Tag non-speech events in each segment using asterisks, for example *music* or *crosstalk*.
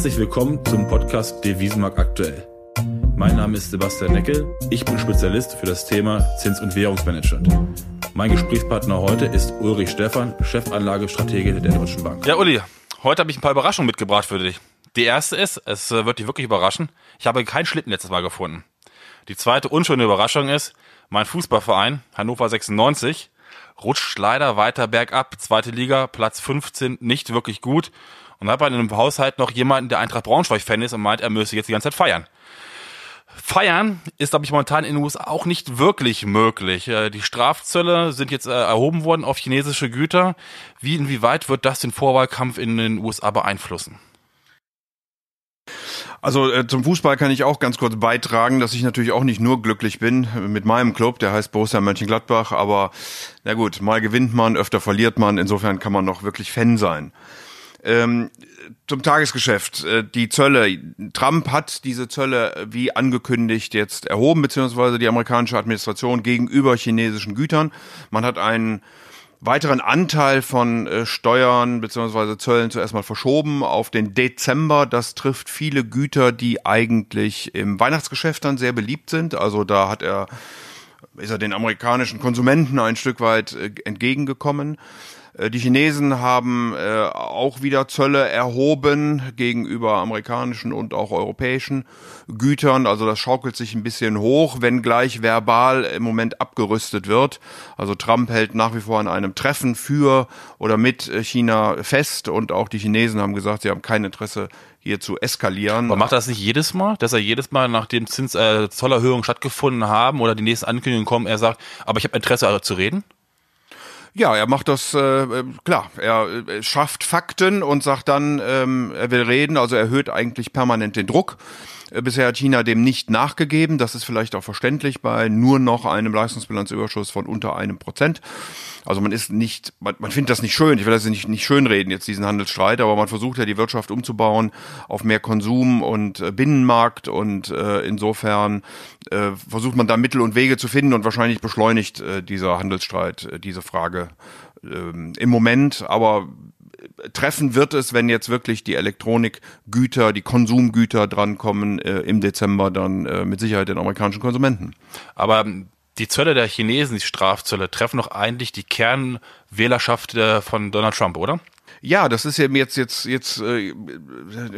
Herzlich willkommen zum Podcast Devisenmarkt aktuell. Mein Name ist Sebastian Neckel. Ich bin Spezialist für das Thema Zins- und Währungsmanagement. Mein Gesprächspartner heute ist Ulrich Stephan, Chefanlagestratege der Deutschen Bank. Ja, Uli, heute habe ich ein paar Überraschungen mitgebracht für dich. Die erste ist, es äh, wird dich wirklich überraschen, ich habe keinen Schlitten letztes Mal gefunden. Die zweite unschöne Überraschung ist, mein Fußballverein, Hannover 96, rutscht leider weiter bergab. Zweite Liga, Platz 15, nicht wirklich gut. Und habe in einem Haushalt noch jemanden, der Eintracht Braunschweig-Fan ist und meint, er müsse jetzt die ganze Zeit feiern. Feiern ist, glaube ich, momentan in den USA auch nicht wirklich möglich. Äh, die Strafzölle sind jetzt äh, erhoben worden auf chinesische Güter. Wie, inwieweit wird das den Vorwahlkampf in den USA beeinflussen? Also äh, zum Fußball kann ich auch ganz kurz beitragen, dass ich natürlich auch nicht nur glücklich bin mit meinem Club, der heißt Borussia Mönchengladbach, aber na gut, mal gewinnt man, öfter verliert man, insofern kann man noch wirklich Fan sein. Ähm, zum Tagesgeschäft. Äh, die Zölle. Trump hat diese Zölle wie angekündigt jetzt erhoben, beziehungsweise die amerikanische Administration gegenüber chinesischen Gütern. Man hat einen weiteren Anteil von äh, Steuern beziehungsweise Zöllen zuerst mal verschoben auf den Dezember. Das trifft viele Güter, die eigentlich im Weihnachtsgeschäft dann sehr beliebt sind. Also da hat er, ist er den amerikanischen Konsumenten ein Stück weit äh, entgegengekommen. Äh, die Chinesen haben äh, auch wieder Zölle erhoben gegenüber amerikanischen und auch europäischen Gütern. Also das schaukelt sich ein bisschen hoch, wenngleich verbal im Moment abgerüstet wird. Also Trump hält nach wie vor an einem Treffen für oder mit China fest und auch die Chinesen haben gesagt, sie haben kein Interesse hier zu eskalieren. Aber macht das nicht jedes Mal, dass er jedes Mal, nachdem Zins, äh, Zollerhöhungen stattgefunden haben oder die nächsten Ankündigungen kommen, er sagt, aber ich habe Interesse zu reden? Ja, er macht das äh, klar. Er äh, schafft Fakten und sagt dann, ähm, er will reden, also erhöht eigentlich permanent den Druck. Äh, bisher hat China dem nicht nachgegeben. Das ist vielleicht auch verständlich bei nur noch einem Leistungsbilanzüberschuss von unter einem Prozent. Also man ist nicht, man, man findet das nicht schön. Ich will das nicht, nicht schönreden jetzt diesen Handelsstreit, aber man versucht ja die Wirtschaft umzubauen auf mehr Konsum und äh, Binnenmarkt und äh, insofern äh, versucht man da Mittel und Wege zu finden und wahrscheinlich beschleunigt äh, dieser Handelsstreit äh, diese Frage ähm, im Moment. Aber treffen wird es, wenn jetzt wirklich die Elektronikgüter, die Konsumgüter drankommen, äh, im Dezember dann äh, mit Sicherheit den amerikanischen Konsumenten. Aber die Zölle der Chinesen, die Strafzölle, treffen doch eigentlich die Kernwählerschaft äh, von Donald Trump, oder? Ja, das ist eben jetzt jetzt jetzt äh,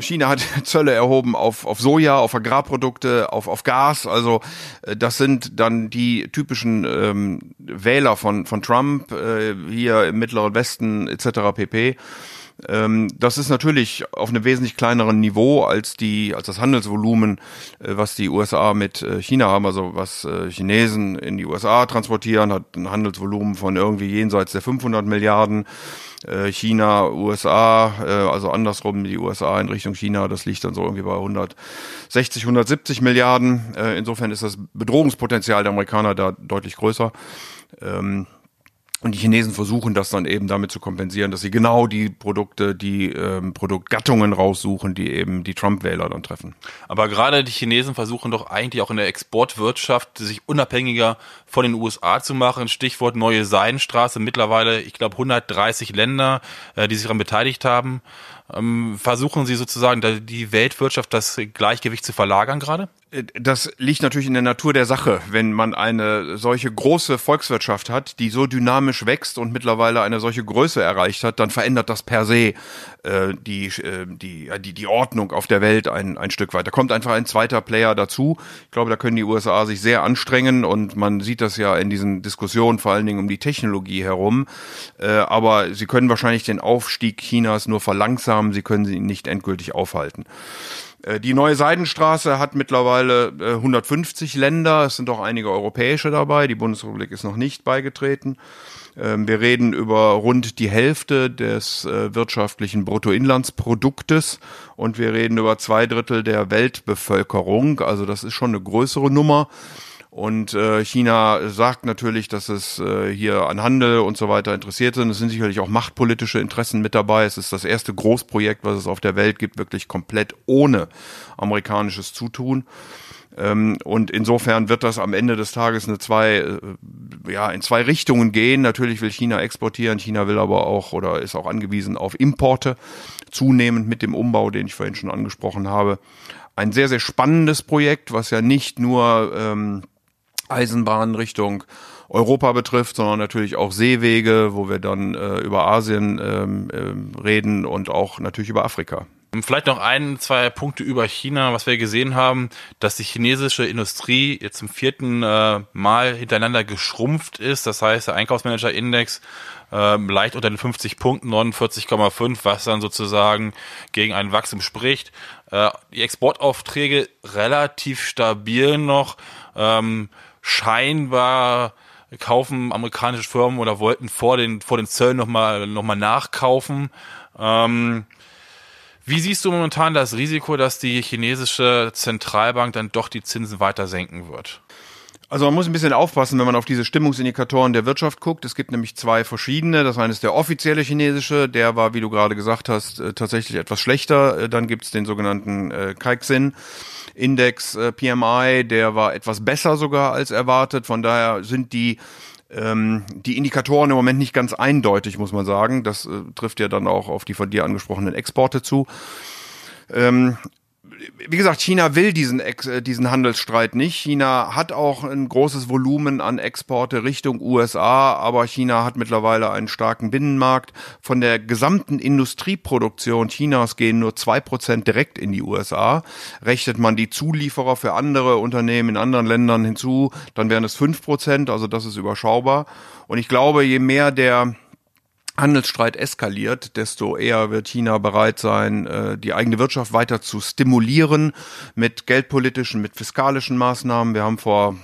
China hat *laughs* Zölle erhoben auf auf Soja, auf Agrarprodukte, auf auf Gas. Also äh, das sind dann die typischen ähm, Wähler von von Trump äh, hier im Mittleren Westen etc. pp. Ähm, das ist natürlich auf einem wesentlich kleineren Niveau als die, als das Handelsvolumen, äh, was die USA mit äh, China haben. Also was äh, Chinesen in die USA transportieren, hat ein Handelsvolumen von irgendwie jenseits der 500 Milliarden. China, USA, also andersrum die USA in Richtung China, das liegt dann so irgendwie bei 160, 170 Milliarden. Insofern ist das Bedrohungspotenzial der Amerikaner da deutlich größer. Und die Chinesen versuchen das dann eben damit zu kompensieren, dass sie genau die Produkte, die ähm, Produktgattungen raussuchen, die eben die Trump-Wähler dann treffen. Aber gerade die Chinesen versuchen doch eigentlich auch in der Exportwirtschaft sich unabhängiger von den USA zu machen. Stichwort neue Seidenstraße. Mittlerweile, ich glaube, 130 Länder, äh, die sich daran beteiligt haben. Ähm, versuchen Sie sozusagen die Weltwirtschaft das Gleichgewicht zu verlagern gerade? Das liegt natürlich in der Natur der Sache. Wenn man eine solche große Volkswirtschaft hat, die so dynamisch wächst und mittlerweile eine solche Größe erreicht hat, dann verändert das per se äh, die, äh, die, die, die Ordnung auf der Welt ein, ein Stück weit. Da kommt einfach ein zweiter Player dazu. Ich glaube, da können die USA sich sehr anstrengen und man sieht das ja in diesen Diskussionen vor allen Dingen um die Technologie herum. Äh, aber sie können wahrscheinlich den Aufstieg Chinas nur verlangsamen, sie können sie nicht endgültig aufhalten. Äh, die neue Seidenstraße hat mittlerweile 150 äh, Länder, es sind auch einige europäische dabei, die Bundesrepublik ist noch nicht beigetreten. Ähm, wir reden über rund die Hälfte des äh, wirtschaftlichen Bruttoinlandsproduktes und wir reden über zwei Drittel der Weltbevölkerung, also das ist schon eine größere Nummer. Und äh, China sagt natürlich, dass es äh, hier an Handel und so weiter interessiert sind. Es sind sicherlich auch machtpolitische Interessen mit dabei. Es ist das erste Großprojekt, was es auf der Welt gibt, wirklich komplett ohne amerikanisches Zutun. Ähm, und insofern wird das am Ende des Tages eine zwei, äh, ja, in zwei Richtungen gehen. Natürlich will China exportieren, China will aber auch oder ist auch angewiesen auf Importe, zunehmend mit dem Umbau, den ich vorhin schon angesprochen habe. Ein sehr, sehr spannendes Projekt, was ja nicht nur ähm, Eisenbahn Richtung Europa betrifft, sondern natürlich auch Seewege, wo wir dann äh, über Asien ähm, äh, reden und auch natürlich über Afrika. Vielleicht noch ein, zwei Punkte über China, was wir gesehen haben, dass die chinesische Industrie jetzt zum vierten äh, Mal hintereinander geschrumpft ist. Das heißt, der Einkaufsmanager-Index äh, leicht unter den 50 Punkten, 49,5, was dann sozusagen gegen ein Wachstum spricht. Äh, die Exportaufträge relativ stabil noch. Ähm, scheinbar kaufen amerikanische Firmen oder wollten vor den, vor den Zöllen nochmal noch mal nachkaufen. Ähm, wie siehst du momentan das Risiko, dass die chinesische Zentralbank dann doch die Zinsen weiter senken wird? Also man muss ein bisschen aufpassen, wenn man auf diese Stimmungsindikatoren der Wirtschaft guckt. Es gibt nämlich zwei verschiedene. Das eine ist der offizielle chinesische, der war, wie du gerade gesagt hast, äh, tatsächlich etwas schlechter. Äh, dann gibt es den sogenannten äh, Kaiksin. Index PMI, der war etwas besser sogar als erwartet. Von daher sind die ähm, die Indikatoren im Moment nicht ganz eindeutig, muss man sagen. Das äh, trifft ja dann auch auf die von dir angesprochenen Exporte zu. Ähm, wie gesagt, China will diesen, äh, diesen Handelsstreit nicht. China hat auch ein großes Volumen an Exporte Richtung USA, aber China hat mittlerweile einen starken Binnenmarkt. Von der gesamten Industrieproduktion Chinas gehen nur zwei Prozent direkt in die USA. Rechnet man die Zulieferer für andere Unternehmen in anderen Ländern hinzu, dann wären es fünf Prozent, also das ist überschaubar. Und ich glaube, je mehr der Handelsstreit eskaliert, desto eher wird China bereit sein, äh, die eigene Wirtschaft weiter zu stimulieren mit geldpolitischen, mit fiskalischen Maßnahmen. Wir haben vor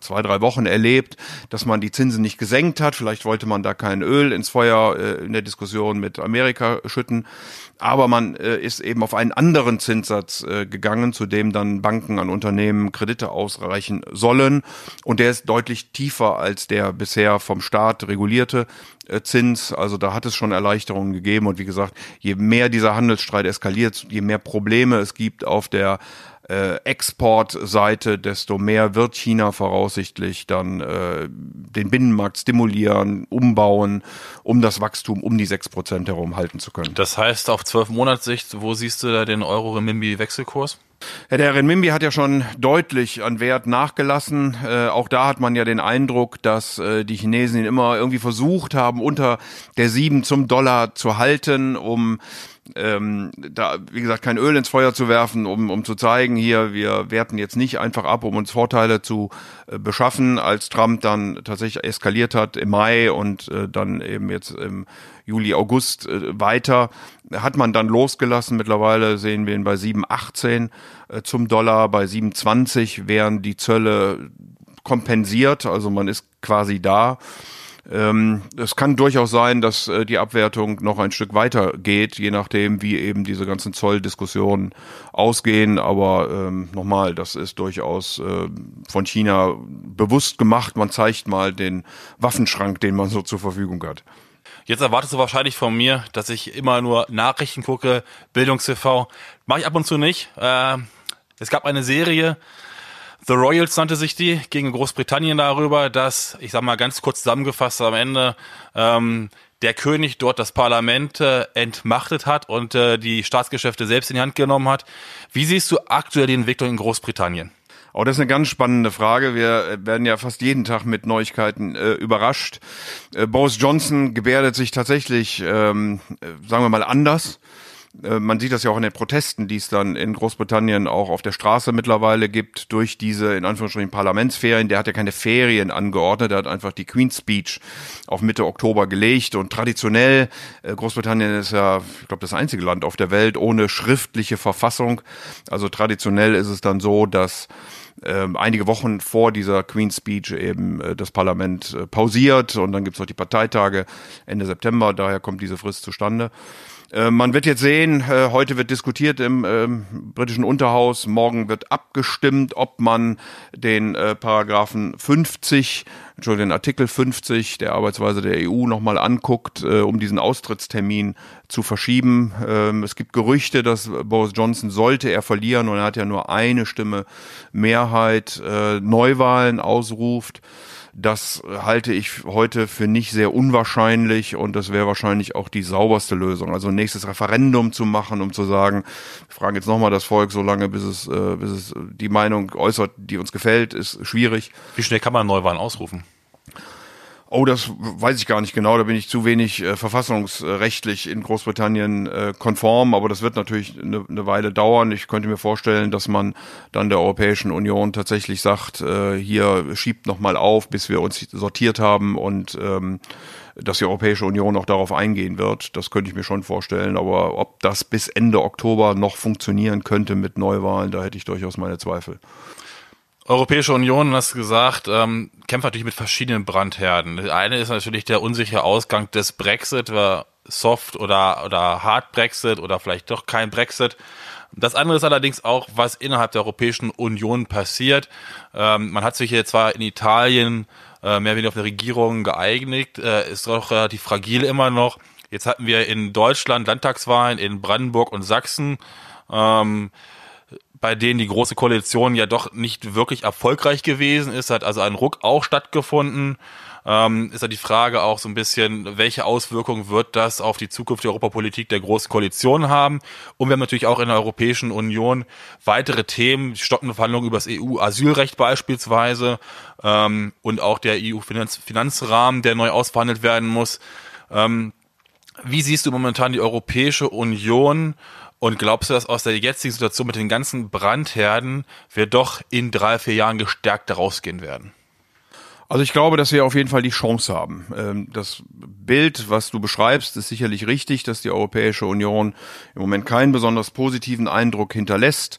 zwei, drei Wochen erlebt, dass man die Zinsen nicht gesenkt hat. Vielleicht wollte man da kein Öl ins Feuer äh, in der Diskussion mit Amerika schütten. Aber man äh, ist eben auf einen anderen Zinssatz gegangen, zu dem dann Banken an Unternehmen Kredite ausreichen sollen. Und der ist deutlich tiefer als der bisher vom Staat regulierte äh, Zins. Also da hat es schon Erleichterungen gegeben. Und wie gesagt, je mehr dieser Handelsstreit eskaliert, je mehr Probleme es gibt auf der äh, Exportseite, desto mehr wird China voraussichtlich dann äh, den Binnenmarkt stimulieren, umbauen, um das Wachstum um die sechs Prozent herum halten zu können. Das heißt, auf zwölf Monatssicht, wo siehst du da den Euro-Renminbi-Wechselkurs? Ja, der Renminbi hat ja schon deutlich an Wert nachgelassen. Äh, auch da hat man ja den Eindruck, dass äh, die Chinesen ihn immer irgendwie versucht haben, unter der sieben zum Dollar zu halten, um ähm, da, wie gesagt, kein Öl ins Feuer zu werfen, um, um zu zeigen, hier, wir werten jetzt nicht einfach ab, um uns Vorteile zu äh, beschaffen, als Trump dann tatsächlich eskaliert hat im Mai und äh, dann eben jetzt im Juli, August äh, weiter, hat man dann losgelassen. Mittlerweile sehen wir ihn bei 7,18 äh, zum Dollar, bei 7,20 wären die Zölle kompensiert, also man ist quasi da. Ähm, es kann durchaus sein, dass äh, die Abwertung noch ein Stück weiter geht, je nachdem, wie eben diese ganzen Zolldiskussionen ausgehen. Aber ähm, nochmal, das ist durchaus äh, von China bewusst gemacht. Man zeigt mal den Waffenschrank, den man so zur Verfügung hat. Jetzt erwartest du wahrscheinlich von mir, dass ich immer nur Nachrichten gucke, Bildungs-TV. Mache ich ab und zu nicht. Äh, es gab eine Serie, The Royals nannte sich die, gegen Großbritannien darüber, dass, ich sag mal ganz kurz zusammengefasst am Ende, ähm, der König dort das Parlament äh, entmachtet hat und äh, die Staatsgeschäfte selbst in die Hand genommen hat. Wie siehst du aktuell die Entwicklung in Großbritannien? Oh, das ist eine ganz spannende Frage. Wir äh, werden ja fast jeden Tag mit Neuigkeiten äh, überrascht. Äh, Boris Johnson gebärdet sich tatsächlich, ähm, äh, sagen wir mal, anders. Äh, man sieht das ja auch in den Protesten, die es dann in Großbritannien auch auf der Straße mittlerweile gibt, durch diese, in Anführungsstrichen, Parlamentsferien. Der hat ja keine Ferien angeordnet, der hat einfach die Queen's Speech auf Mitte Oktober gelegt und traditionell, äh, Großbritannien ist ja, ich glaube, das einzige Land auf der Welt ohne schriftliche Verfassung. Also traditionell ist es dann so, dass ähm, einige Wochen vor dieser Queen's Speech eben äh, das Parlament äh, pausiert und dann gibt's noch die Parteitage Ende September, daher kommt diese Frist zustande. Äh, man wird jetzt sehen, äh, heute wird diskutiert im ähm, britischen Unterhaus, morgen wird abgestimmt, ob man den äh, Paragraphen 50, Entschuldigung, den Artikel 50 der Arbeitsweise der EU nochmal anguckt, äh, um diesen Austrittstermin zu verschieben. Ähm, es gibt Gerüchte, dass Boris Johnson, sollte er verlieren, und er hat ja nur eine Stimme Mehrheit, äh, Neuwahlen ausruft. Das halte ich heute für nicht sehr unwahrscheinlich und das wäre wahrscheinlich auch die sauberste Lösung. Also ein nächstes Referendum zu machen, um zu sagen, wir fragen jetzt nochmal das Volk so lange, bis es, äh, bis es die Meinung äußert, die uns gefällt, ist schwierig. Wie schnell kann man Neuwahlen ausrufen? Oh, das weiß ich gar nicht genau. Da bin ich zu wenig äh, verfassungsrechtlich in Großbritannien äh, konform. Aber das wird natürlich eine, eine Weile dauern. Ich könnte mir vorstellen, dass man dann der Europäischen Union tatsächlich sagt, äh, hier schiebt noch mal auf, bis wir uns sortiert haben und ähm, dass die Europäische Union auch darauf eingehen wird. Das könnte ich mir schon vorstellen. Aber ob das bis Ende Oktober noch funktionieren könnte mit Neuwahlen, da hätte ich durchaus meine Zweifel. Europäische Union, hast gesagt, ähm, kämpft natürlich mit verschiedenen Brandherden. Eine ist natürlich der unsichere Ausgang des Brexit, Soft oder, oder Hard Brexit oder vielleicht doch kein Brexit. Das andere ist allerdings auch, was innerhalb der Europäischen Union passiert. Ähm, man hat sich hier zwar in Italien äh, mehr oder weniger auf eine Regierung geeignet, äh, ist doch relativ fragil immer noch. Jetzt hatten wir in Deutschland Landtagswahlen in Brandenburg und Sachsen. Ähm, bei denen die große Koalition ja doch nicht wirklich erfolgreich gewesen ist, hat also ein Ruck auch stattgefunden. Ähm, ist ja die Frage auch so ein bisschen, welche Auswirkungen wird das auf die Zukunft der Europapolitik der großen Koalition haben? Und wir haben natürlich auch in der Europäischen Union weitere Themen, stockende Verhandlungen über das EU-Asylrecht beispielsweise ähm, und auch der EU-Finanzrahmen, der neu ausverhandelt werden muss. Ähm, wie siehst du momentan die Europäische Union und glaubst du, dass aus der jetzigen Situation mit den ganzen Brandherden wir doch in drei, vier Jahren gestärkt rausgehen werden? Also ich glaube, dass wir auf jeden Fall die Chance haben. Ähm, das Bild, was du beschreibst, ist sicherlich richtig, dass die Europäische Union im Moment keinen besonders positiven Eindruck hinterlässt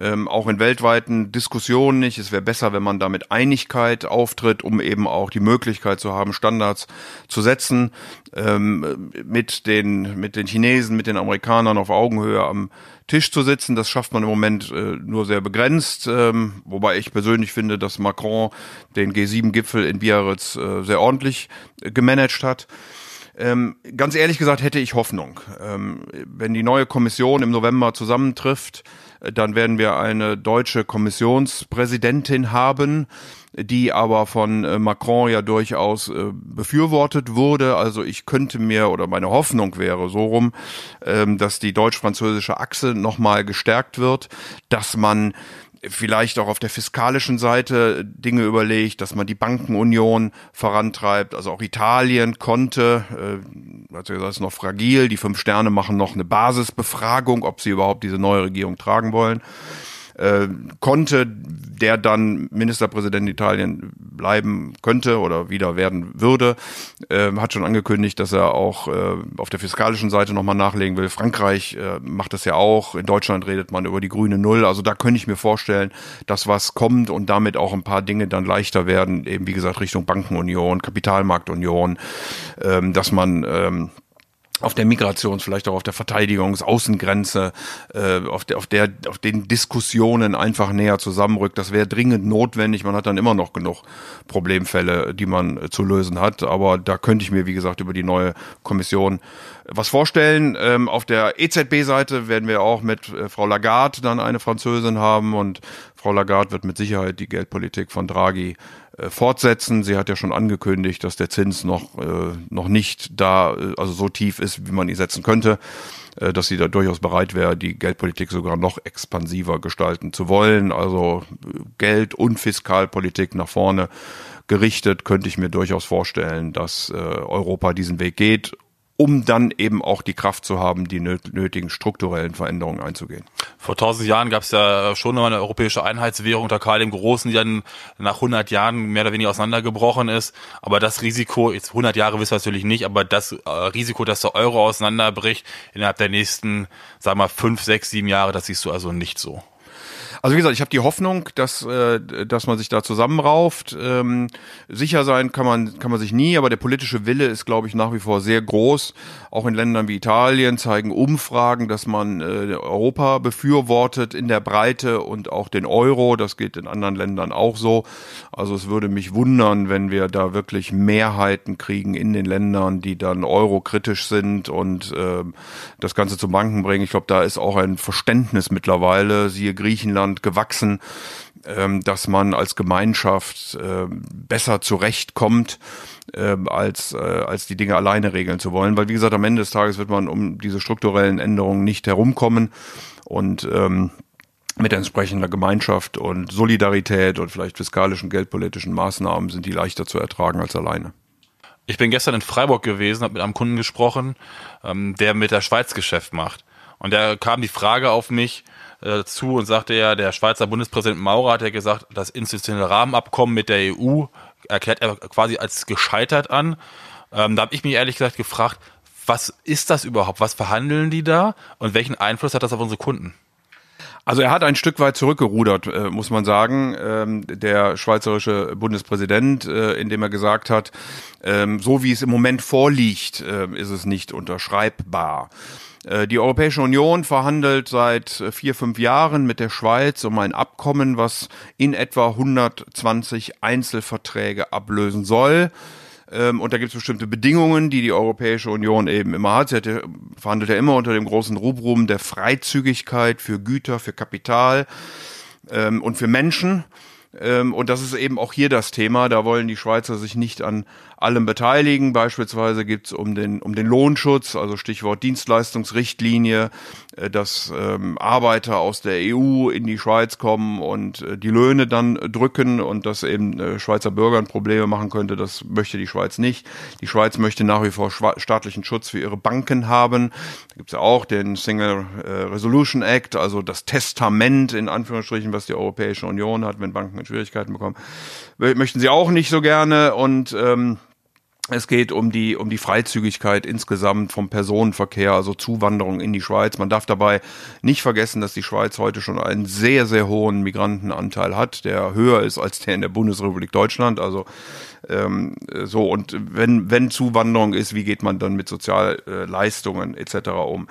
ähm, auch in weltweiten Diskussionen nicht. Es wäre besser, wenn man da mit Einigkeit auftritt, um eben auch die Möglichkeit zu haben, Standards zu setzen, ähm, mit den, mit den Chinesen, mit den Amerikanern auf Augenhöhe am Tisch zu sitzen. Das schafft man im Moment äh, nur sehr begrenzt, ähm, wobei ich persönlich finde, dass Macron den G7-Gipfel in Biarritz äh, sehr ordentlich äh, gemanagt hat. Ähm, ganz ehrlich gesagt hätte ich Hoffnung. Ähm, wenn die neue Kommission im November zusammentrifft, dann werden wir eine deutsche Kommissionspräsidentin haben, die aber von äh, Macron ja durchaus äh, befürwortet wurde. Also ich könnte mir oder meine Hoffnung wäre so rum, ähm, dass die deutsch-französische Achse nochmal gestärkt wird, dass man vielleicht auch auf der fiskalischen Seite Dinge überlegt, dass man die Bankenunion vorantreibt. Also auch Italien konnte, äh, also das ist noch fragil, die fünf Sterne machen noch eine Basisbefragung, ob sie überhaupt diese neue Regierung tragen wollen äh, konnte, der dann Ministerpräsident Italien bleiben könnte oder wieder werden würde, äh, hat schon angekündigt, dass er auch äh, auf der fiskalischen Seite nochmal nachlegen will. Frankreich äh, macht das ja auch. In Deutschland redet man über die grüne Null. Also da könnte ich mir vorstellen, dass was kommt und damit auch ein paar Dinge dann leichter werden, eben wie gesagt Richtung Bankenunion, Kapitalmarktunion, ähm, dass man ähm, auf der Migrations-, vielleicht auch auf der Verteidigungsaußengrenze, äh, auf, der, auf, der, auf den Diskussionen einfach näher zusammenrückt. Das wäre dringend notwendig. Man hat dann immer noch genug Problemfälle, die man äh, zu lösen hat. Aber da könnte ich mir, wie gesagt, über die neue Kommission was vorstellen. Ähm, auf der EZB-Seite werden wir auch mit äh, Frau Lagarde dann eine Französin haben und Frau Lagarde wird mit Sicherheit die Geldpolitik von Draghi äh, fortsetzen. Sie hat ja schon angekündigt, dass der Zins noch, äh, noch nicht da, äh, also so tief ist, wie man ihn setzen könnte, äh, dass sie da durchaus bereit wäre, die Geldpolitik sogar noch expansiver gestalten zu wollen. Also äh, Geld- und Fiskalpolitik nach vorne gerichtet, könnte ich mir durchaus vorstellen, dass äh, Europa diesen Weg geht um dann eben auch die Kraft zu haben, die nötigen strukturellen Veränderungen einzugehen. Vor tausend Jahren gab es ja schon noch eine europäische Einheitswährung unter Karl dem Großen, die dann nach 100 Jahren mehr oder weniger auseinandergebrochen ist. Aber das Risiko, jetzt 100 Jahre wissen wir natürlich nicht, aber das äh, Risiko, dass der Euro auseinanderbricht innerhalb der nächsten, sagen wir mal, fünf, sechs, sieben Jahre, das siehst du also nicht so. Also wie gesagt, ich habe die Hoffnung, dass, äh, dass man sich da zusammenrauft. Ähm, sicher sein kann man, kann man sich nie, aber der politische Wille ist, glaube ich, nach wie vor sehr groß. Auch in Ländern wie Italien zeigen Umfragen, dass man äh, Europa befürwortet in der Breite und auch den Euro. Das geht in anderen Ländern auch so. Also es würde mich wundern, wenn wir da wirklich Mehrheiten kriegen in den Ländern, die dann eurokritisch sind und äh, das Ganze zu Banken bringen. Ich glaube, da ist auch ein Verständnis mittlerweile, siehe Griechenland, gewachsen, ähm, dass man als Gemeinschaft äh, besser zurechtkommt, äh, als, äh, als die Dinge alleine regeln zu wollen. Weil, wie gesagt, am Ende des Tages wird man um diese strukturellen Änderungen nicht herumkommen. Und ähm, mit entsprechender Gemeinschaft und Solidarität und vielleicht fiskalischen, geldpolitischen Maßnahmen sind die leichter zu ertragen als alleine. Ich bin gestern in Freiburg gewesen, habe mit einem Kunden gesprochen, ähm, der mit der Schweiz Geschäft macht. Und da kam die Frage auf mich äh, zu und sagte ja, der Schweizer Bundespräsident Maurer hat ja gesagt, das institutionelle Rahmenabkommen mit der EU erklärt er quasi als gescheitert an. Ähm, da habe ich mich ehrlich gesagt gefragt, was ist das überhaupt? Was verhandeln die da? Und welchen Einfluss hat das auf unsere Kunden? Also er hat ein Stück weit zurückgerudert, äh, muss man sagen, ähm, der schweizerische Bundespräsident, äh, indem er gesagt hat, ähm, so wie es im Moment vorliegt, äh, ist es nicht unterschreibbar. Äh, die Europäische Union verhandelt seit äh, vier, fünf Jahren mit der Schweiz um ein Abkommen, was in etwa 120 Einzelverträge ablösen soll. Ähm, und da gibt es bestimmte Bedingungen, die die Europäische Union eben immer hat. Sie hat verhandelt ja immer unter dem großen Rubrum der Freizügigkeit für Güter, für Kapital ähm, und für Menschen. Ähm, und das ist eben auch hier das Thema. Da wollen die Schweizer sich nicht an allem beteiligen. Beispielsweise gibt es um den, um den Lohnschutz, also Stichwort Dienstleistungsrichtlinie, äh, dass ähm, Arbeiter aus der EU in die Schweiz kommen und äh, die Löhne dann drücken und das eben äh, Schweizer Bürgern Probleme machen könnte. Das möchte die Schweiz nicht. Die Schweiz möchte nach wie vor staatlichen Schutz für ihre Banken haben. Da gibt es ja auch den Single Resolution Act, also das Testament in Anführungsstrichen, was die Europäische Union hat, wenn Banken Schwierigkeiten bekommen. Möchten sie auch nicht so gerne und ähm, es geht um die, um die Freizügigkeit insgesamt vom Personenverkehr, also Zuwanderung in die Schweiz. Man darf dabei nicht vergessen, dass die Schweiz heute schon einen sehr, sehr hohen Migrantenanteil hat, der höher ist als der in der Bundesrepublik Deutschland. Also ähm, so und wenn, wenn Zuwanderung ist, wie geht man dann mit Sozialleistungen etc. um?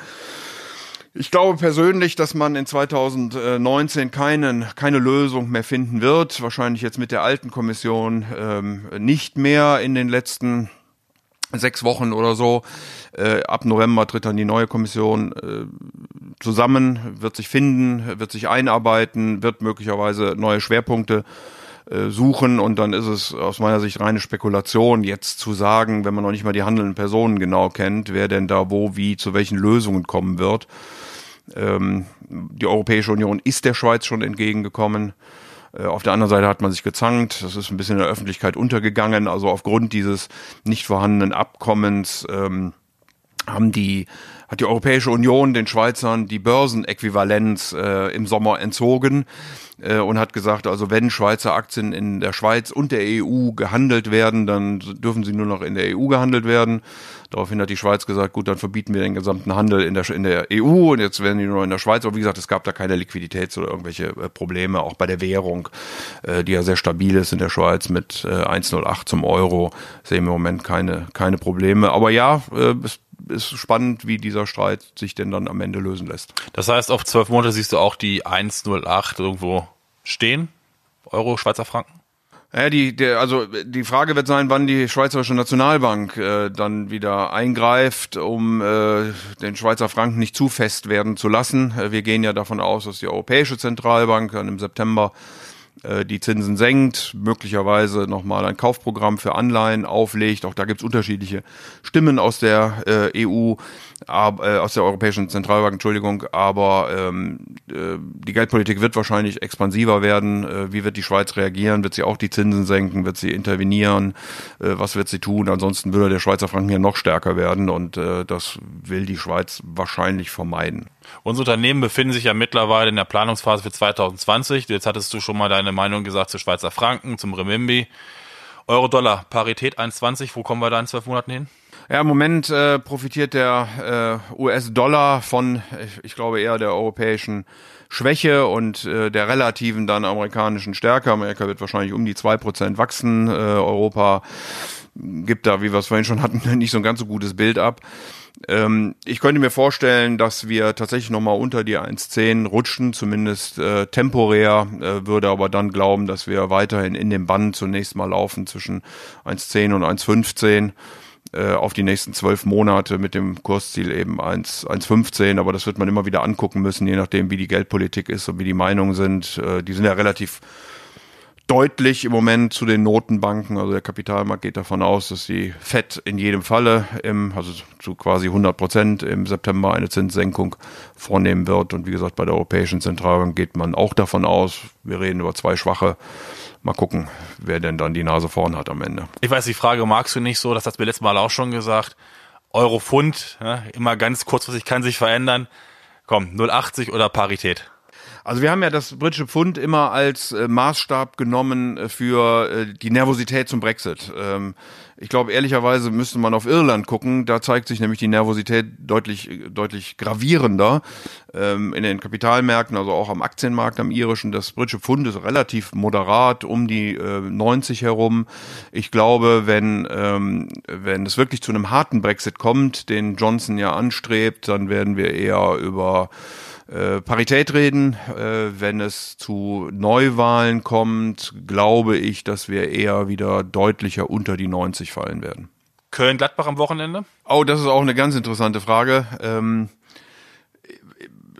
Ich glaube persönlich, dass man in 2019 keinen, keine Lösung mehr finden wird. Wahrscheinlich jetzt mit der alten Kommission ähm, nicht mehr in den letzten sechs Wochen oder so. Äh, ab November tritt dann die neue Kommission äh, zusammen, wird sich finden, wird sich einarbeiten, wird möglicherweise neue Schwerpunkte äh, suchen und dann ist es aus meiner Sicht reine Spekulation, jetzt zu sagen, wenn man noch nicht mal die handelnden Personen genau kennt, wer denn da wo, wie, zu welchen Lösungen kommen wird. Ähm, die Europäische Union ist der Schweiz schon entgegengekommen. Äh, auf der anderen Seite hat man sich gezankt. Das ist ein bisschen in der Öffentlichkeit untergegangen. Also aufgrund dieses nicht vorhandenen Abkommens ähm, haben die hat die Europäische Union den Schweizern die Börsenäquivalenz äh, im Sommer entzogen äh, und hat gesagt, also wenn Schweizer Aktien in der Schweiz und der EU gehandelt werden, dann dürfen sie nur noch in der EU gehandelt werden. Daraufhin hat die Schweiz gesagt, gut, dann verbieten wir den gesamten Handel in der, in der EU und jetzt werden die nur in der Schweiz. Aber wie gesagt, es gab da keine Liquiditäts- oder irgendwelche äh, Probleme, auch bei der Währung, äh, die ja sehr stabil ist in der Schweiz mit äh, 1,08 zum Euro, sehen wir im Moment keine, keine Probleme. Aber ja, äh, es ist spannend, wie dieser Streit sich denn dann am Ende lösen lässt. Das heißt, auf zwölf Monate siehst du auch die 1,08 irgendwo stehen? Euro, Schweizer Franken? Ja, die, der, also die Frage wird sein, wann die Schweizerische Nationalbank äh, dann wieder eingreift, um äh, den Schweizer Franken nicht zu fest werden zu lassen. Äh, wir gehen ja davon aus, dass die Europäische Zentralbank dann im September äh, die Zinsen senkt, möglicherweise nochmal ein Kaufprogramm für Anleihen auflegt. Auch da gibt's unterschiedliche Stimmen aus der äh, EU, äh, aus der Europäischen Zentralbank, Entschuldigung, aber ähm, äh, die Geldpolitik wird wahrscheinlich expansiver werden. Äh, wie wird die Schweiz reagieren? Wird sie auch die Zinsen senken? Wird sie intervenieren? Äh, was wird sie tun? Ansonsten würde der Schweizer Franken hier noch stärker werden und äh, das will die Schweiz wahrscheinlich vermeiden. Unsere Unternehmen befinden sich ja mittlerweile in der Planungsphase für 2020. Jetzt hattest du schon mal deine Meinung gesagt zu Schweizer Franken, zum Remimbi. Euro-Dollar, Parität 1,20, wo kommen wir da in zwölf Monaten hin? Ja, im Moment äh, profitiert der äh, US-Dollar von, ich, ich glaube eher der europäischen Schwäche und äh, der relativen dann amerikanischen Stärke. Amerika wird wahrscheinlich um die zwei Prozent wachsen. Äh, Europa gibt da, wie wir es vorhin schon hatten, *laughs* nicht so ein ganz so gutes Bild ab. Ähm, ich könnte mir vorstellen, dass wir tatsächlich nochmal unter die 1,10 rutschen, zumindest äh, temporär, äh, würde aber dann glauben, dass wir weiterhin in dem Band zunächst mal laufen zwischen 1,10 und 1,15 äh, auf die nächsten zwölf Monate mit dem Kursziel eben 1,15, aber das wird man immer wieder angucken müssen, je nachdem, wie die Geldpolitik ist und wie die Meinungen sind. Äh, die sind ja relativ deutlich im Moment zu den Notenbanken. Also der Kapitalmarkt geht davon aus, dass die FED in jedem Falle im, also zu quasi 100 Prozent im September eine Zinssenkung vornehmen wird. Und wie gesagt, bei der Europäischen Zentralbank geht man auch davon aus. Wir reden über zwei schwache. Mal gucken, wer denn dann die Nase vorn hat am Ende. Ich weiß, die Frage magst du nicht so, das hast mir letztes Mal auch schon gesagt. Euro Pfund, ja, immer ganz kurzfristig kann sich verändern. Komm, 0,80 oder Parität? Also wir haben ja das britische Pfund immer als äh, Maßstab genommen äh, für äh, die Nervosität zum Brexit. Ähm, ich glaube, ehrlicherweise müsste man auf Irland gucken. Da zeigt sich nämlich die Nervosität deutlich, deutlich gravierender ähm, in den Kapitalmärkten, also auch am Aktienmarkt am irischen. Das britische Pfund ist relativ moderat, um die äh, 90 herum. Ich glaube, wenn, ähm, wenn es wirklich zu einem harten Brexit kommt, den Johnson ja anstrebt, dann werden wir eher über äh, Parität reden. Äh, wenn es zu Neuwahlen kommt, glaube ich, dass wir eher wieder deutlicher unter die 90 fallen werden. Köln-Gladbach am Wochenende? Oh, das ist auch eine ganz interessante Frage. Ähm,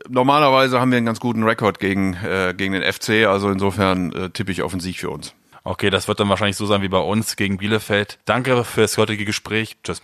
normalerweise haben wir einen ganz guten Rekord gegen, äh, gegen den FC, also insofern äh, tippe ich auf einen Sieg für uns. Okay, das wird dann wahrscheinlich so sein wie bei uns gegen Bielefeld. Danke für das heutige Gespräch. Tschüss.